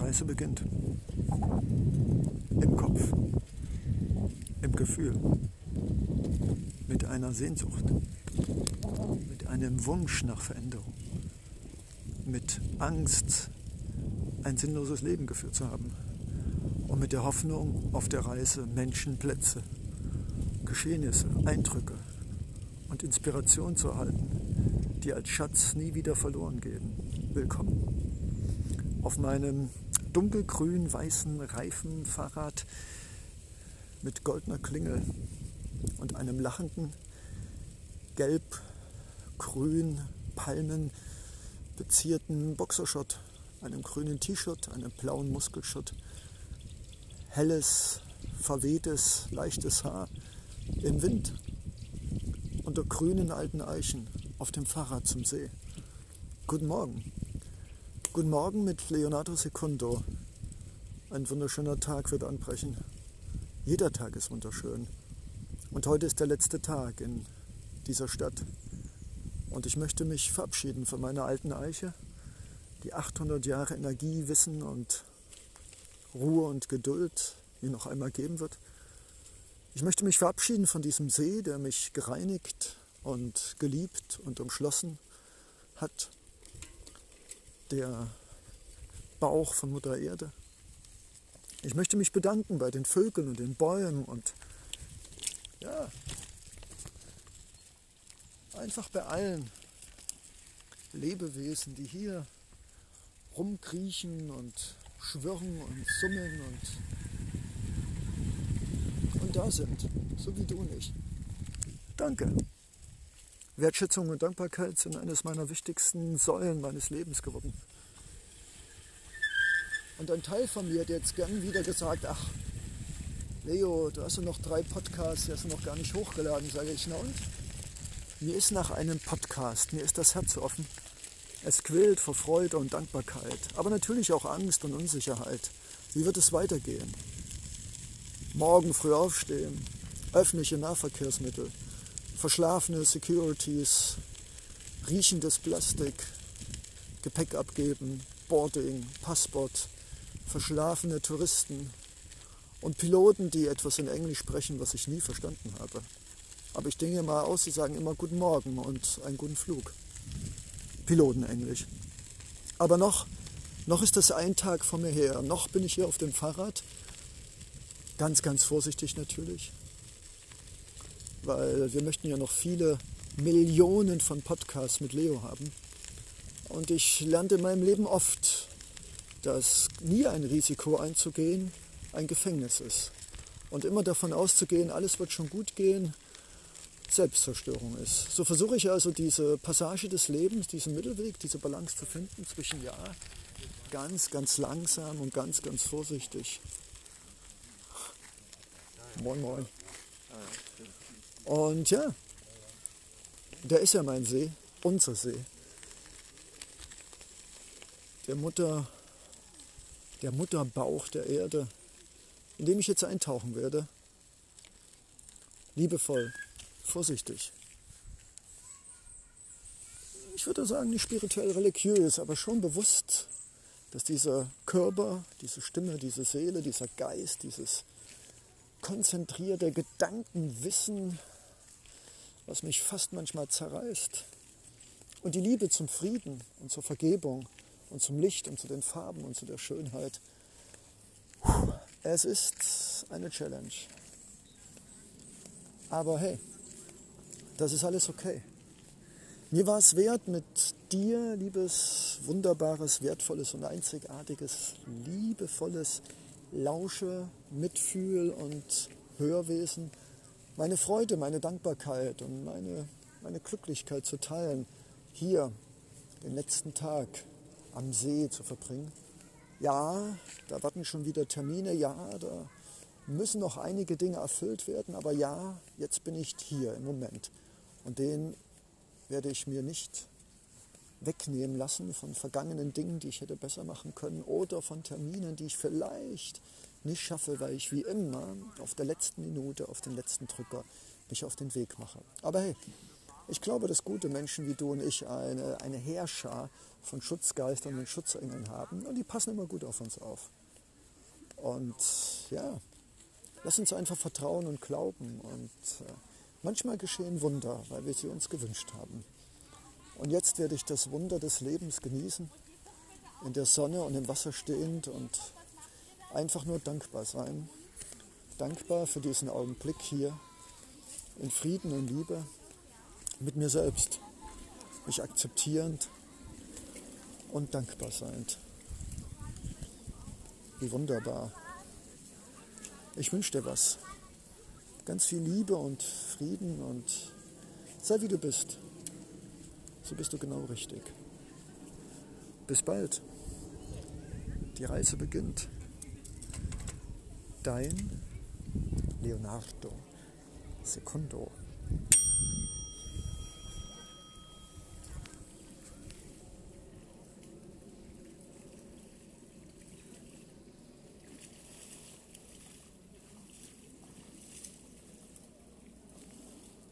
Reise beginnt. Im Kopf, im Gefühl, mit einer Sehnsucht, mit einem Wunsch nach Veränderung, mit Angst, ein sinnloses Leben geführt zu haben und mit der Hoffnung auf der Reise Menschen, Plätze, Geschehnisse, Eindrücke und Inspiration zu erhalten, die als Schatz nie wieder verloren gehen. Willkommen. Auf meinem dunkelgrün-weißen Reifenfahrrad mit goldener Klingel und einem lachenden gelb-grün Palmen bezierten Boxershot, einem grünen T-Shirt, einem blauen Muskelshot, helles, verwehtes, leichtes Haar im Wind unter grünen alten Eichen auf dem Fahrrad zum See. Guten Morgen. Guten Morgen mit Leonardo Secundo. Ein wunderschöner Tag wird anbrechen. Jeder Tag ist wunderschön. Und heute ist der letzte Tag in dieser Stadt. Und ich möchte mich verabschieden von meiner alten Eiche, die 800 Jahre Energie, Wissen und Ruhe und Geduld mir noch einmal geben wird. Ich möchte mich verabschieden von diesem See, der mich gereinigt und geliebt und umschlossen hat. Der Bauch von Mutter Erde. Ich möchte mich bedanken bei den Vögeln und den Bäumen und ja, einfach bei allen Lebewesen, die hier rumkriechen und schwirren und summen und da sind, so wie du nicht. Danke. Wertschätzung und Dankbarkeit sind eines meiner wichtigsten Säulen meines Lebens geworden. Und ein Teil von mir hat jetzt gern wieder gesagt, ach, Leo, du hast ja noch drei Podcasts, die hast du noch gar nicht hochgeladen, sage ich, na und? Mir ist nach einem Podcast, mir ist das Herz offen. Es quillt vor Freude und Dankbarkeit, aber natürlich auch Angst und Unsicherheit. Wie wird es weitergehen? morgen früh aufstehen, öffentliche Nahverkehrsmittel, verschlafene Securities, riechendes Plastik, Gepäck abgeben, Boarding, Passport, verschlafene Touristen und Piloten, die etwas in Englisch sprechen, was ich nie verstanden habe. Aber ich denke mal aus, sie sagen immer Guten Morgen und einen guten Flug. Pilotenenglisch. Aber noch, noch ist das ein Tag vor mir her. Noch bin ich hier auf dem Fahrrad Ganz, ganz vorsichtig natürlich, weil wir möchten ja noch viele Millionen von Podcasts mit Leo haben. Und ich lernte in meinem Leben oft, dass nie ein Risiko einzugehen ein Gefängnis ist. Und immer davon auszugehen, alles wird schon gut gehen, Selbstzerstörung ist. So versuche ich also diese Passage des Lebens, diesen Mittelweg, diese Balance zu finden zwischen ja, ganz, ganz langsam und ganz, ganz vorsichtig. Moin, moin. Und ja, da ist ja mein See, unser See. Der Mutter, der Mutterbauch der Erde, in dem ich jetzt eintauchen werde. Liebevoll, vorsichtig. Ich würde sagen, nicht spirituell religiös, aber schon bewusst, dass dieser Körper, diese Stimme, diese Seele, dieser Geist, dieses konzentrierte Gedankenwissen, was mich fast manchmal zerreißt. Und die Liebe zum Frieden und zur Vergebung und zum Licht und zu den Farben und zu der Schönheit. Es ist eine Challenge. Aber hey, das ist alles okay. Mir war es wert, mit dir, liebes, wunderbares, wertvolles und einzigartiges, liebevolles, lausche, mitfühl und Hörwesen, meine Freude, meine Dankbarkeit und meine, meine Glücklichkeit zu teilen, hier den letzten Tag am See zu verbringen. Ja, da warten schon wieder Termine, ja, da müssen noch einige Dinge erfüllt werden, aber ja, jetzt bin ich hier im Moment. Und den werde ich mir nicht wegnehmen lassen von vergangenen Dingen, die ich hätte besser machen können oder von Terminen, die ich vielleicht nicht schaffe, weil ich wie immer auf der letzten Minute, auf den letzten Drücker mich auf den Weg mache. Aber hey, Ich glaube, dass gute Menschen wie du und ich eine, eine Heerschar von Schutzgeistern und Schutzengeln haben und die passen immer gut auf uns auf. Und ja, lass uns einfach vertrauen und glauben und äh, manchmal geschehen Wunder, weil wir sie uns gewünscht haben. Und jetzt werde ich das Wunder des Lebens genießen, in der Sonne und im Wasser stehend und einfach nur dankbar sein. Dankbar für diesen Augenblick hier in Frieden und Liebe mit mir selbst, mich akzeptierend und dankbar seiend. Wie wunderbar. Ich wünsche dir was. Ganz viel Liebe und Frieden und sei wie du bist. So bist du genau richtig. Bis bald. Die Reise beginnt. Dein Leonardo Secundo.